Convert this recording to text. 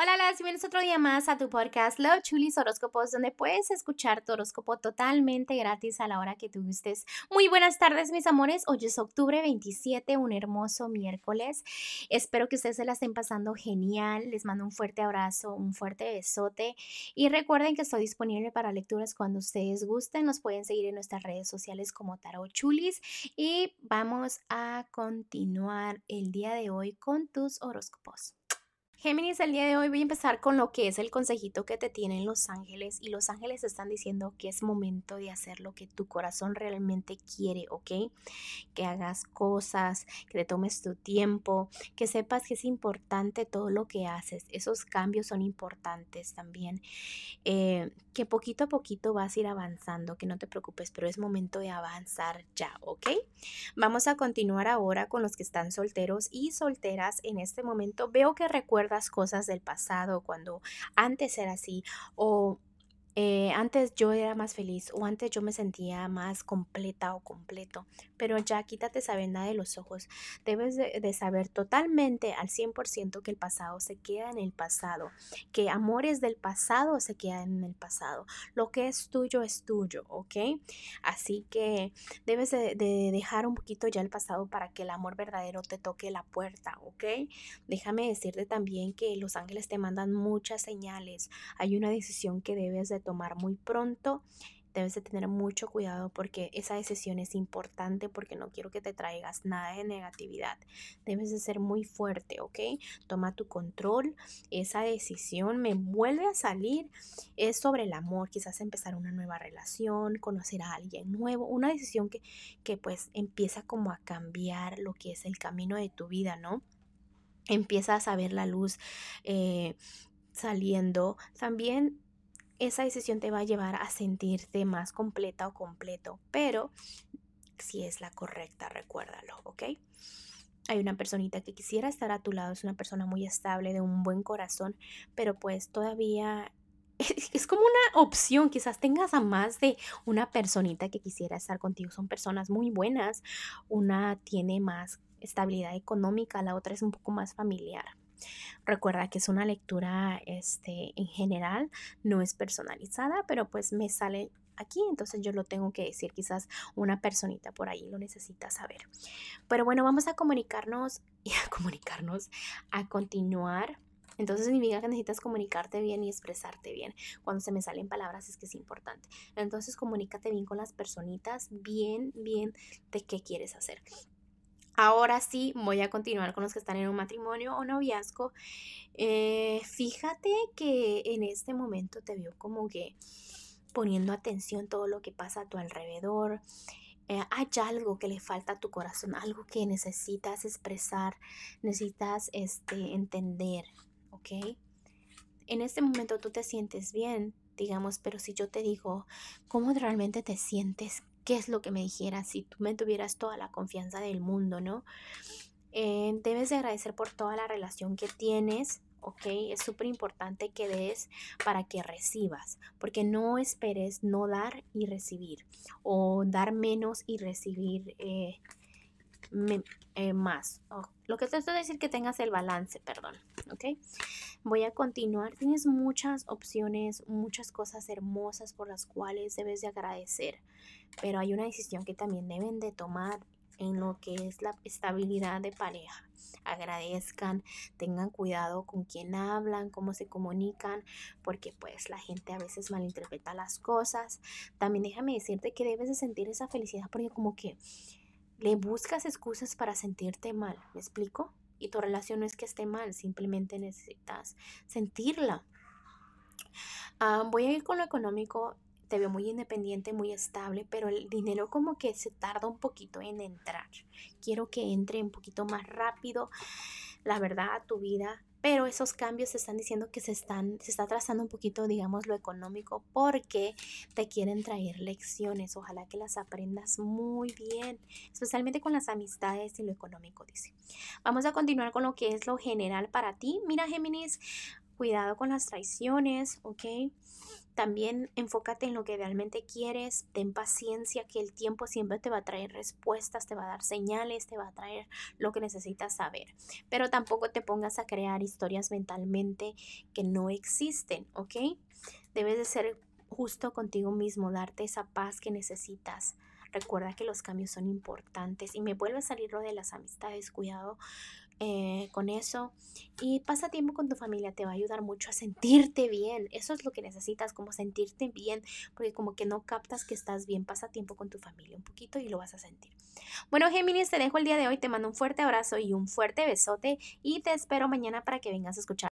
Hola, las bienvenidos otro día más a tu podcast Love Chulis Horóscopos, donde puedes escuchar tu horóscopo totalmente gratis a la hora que tú gustes. Muy buenas tardes, mis amores. Hoy es octubre 27, un hermoso miércoles. Espero que ustedes se la estén pasando genial. Les mando un fuerte abrazo, un fuerte besote. Y recuerden que estoy disponible para lecturas cuando ustedes gusten. Nos pueden seguir en nuestras redes sociales como Tarot Chulis. Y vamos a continuar el día de hoy con tus horóscopos. Géminis, el día de hoy voy a empezar con lo que es el consejito que te tienen los ángeles y los ángeles están diciendo que es momento de hacer lo que tu corazón realmente quiere, ¿ok? Que hagas cosas, que te tomes tu tiempo, que sepas que es importante todo lo que haces. Esos cambios son importantes también. Eh, que poquito a poquito vas a ir avanzando, que no te preocupes, pero es momento de avanzar ya, ¿ok? Vamos a continuar ahora con los que están solteros y solteras en este momento. Veo que recuerdan cosas del pasado cuando antes era así o eh, antes yo era más feliz o antes yo me sentía más completa o completo, pero ya quítate esa venda de los ojos. Debes de, saber totalmente al 100% que el pasado se queda en el pasado, que amores del pasado se quedan en el pasado. Lo que es tuyo es tuyo, ¿ok? Así que debes de, de dejar un poquito ya el pasado para que el amor verdadero te toque la puerta, ¿ok? Déjame decirte también que los ángeles te mandan muchas señales. Hay una decisión que debes de tomar muy pronto. Debes de tener mucho cuidado porque esa decisión es importante porque no quiero que te traigas nada de negatividad. Debes de ser muy fuerte, ¿ok? Toma tu control. Esa decisión me vuelve a salir. Es sobre el amor, quizás empezar una nueva relación, conocer a alguien nuevo. Una decisión que, que pues empieza como a cambiar lo que es el camino de tu vida, ¿no? Empiezas a ver la luz eh, saliendo. También esa decisión te va a llevar a sentirte más completa o completo, pero si es la correcta, recuérdalo, ¿ok? Hay una personita que quisiera estar a tu lado, es una persona muy estable, de un buen corazón, pero pues todavía es como una opción, quizás tengas a más de una personita que quisiera estar contigo, son personas muy buenas, una tiene más estabilidad económica, la otra es un poco más familiar. Recuerda que es una lectura este, en general, no es personalizada, pero pues me sale aquí, entonces yo lo tengo que decir, quizás una personita por ahí lo necesita saber. Pero bueno, vamos a comunicarnos y a comunicarnos, a continuar. Entonces significa que necesitas comunicarte bien y expresarte bien. Cuando se me salen palabras es que es importante. Entonces comunícate bien con las personitas, bien, bien de qué quieres hacer. Ahora sí, voy a continuar con los que están en un matrimonio o noviazgo. Eh, fíjate que en este momento te veo como que poniendo atención todo lo que pasa a tu alrededor. Eh, hay algo que le falta a tu corazón, algo que necesitas expresar, necesitas este, entender, ¿ok? En este momento tú te sientes bien, digamos, pero si yo te digo, ¿cómo realmente te sientes? Qué es lo que me dijeras si tú me tuvieras toda la confianza del mundo, ¿no? Eh, debes de agradecer por toda la relación que tienes, ¿ok? Es súper importante que des para que recibas, porque no esperes no dar y recibir, o dar menos y recibir eh, eh, más. lo que te estoy decir que tengas el balance, perdón, ¿ok? Voy a continuar. Tienes muchas opciones, muchas cosas hermosas por las cuales debes de agradecer, pero hay una decisión que también deben de tomar en lo que es la estabilidad de pareja. Agradezcan, tengan cuidado con quién hablan, cómo se comunican, porque pues la gente a veces malinterpreta las cosas. También déjame decirte que debes de sentir esa felicidad porque como que le buscas excusas para sentirte mal, ¿me explico? Y tu relación no es que esté mal, simplemente necesitas sentirla. Ah, voy a ir con lo económico, te veo muy independiente, muy estable, pero el dinero como que se tarda un poquito en entrar. Quiero que entre un poquito más rápido, la verdad, a tu vida pero esos cambios están diciendo que se están se está trazando un poquito digamos lo económico porque te quieren traer lecciones. Ojalá que las aprendas muy bien especialmente con las amistades y lo económico dice. Vamos a continuar con lo que es lo general para ti. Mira Géminis cuidado con las traiciones ok También enfócate en lo que realmente quieres, ten paciencia, que el tiempo siempre te va a traer respuestas, te va a dar señales, te va a traer lo que necesitas saber. Pero tampoco te pongas a crear historias mentalmente que no existen, ¿ok? Debes de ser justo contigo mismo, darte esa paz que necesitas. Recuerda que los cambios son importantes y me vuelve a salir lo de las amistades, cuidado eh, con eso. Y pasa tiempo con tu familia, te va a ayudar mucho a sentirte bien. Eso es lo que necesitas, como sentirte bien, porque como que no captas que estás bien. Pasa tiempo con tu familia un poquito y lo vas a sentir. Bueno, Géminis, te dejo el día de hoy, te mando un fuerte abrazo y un fuerte besote y te espero mañana para que vengas a escuchar.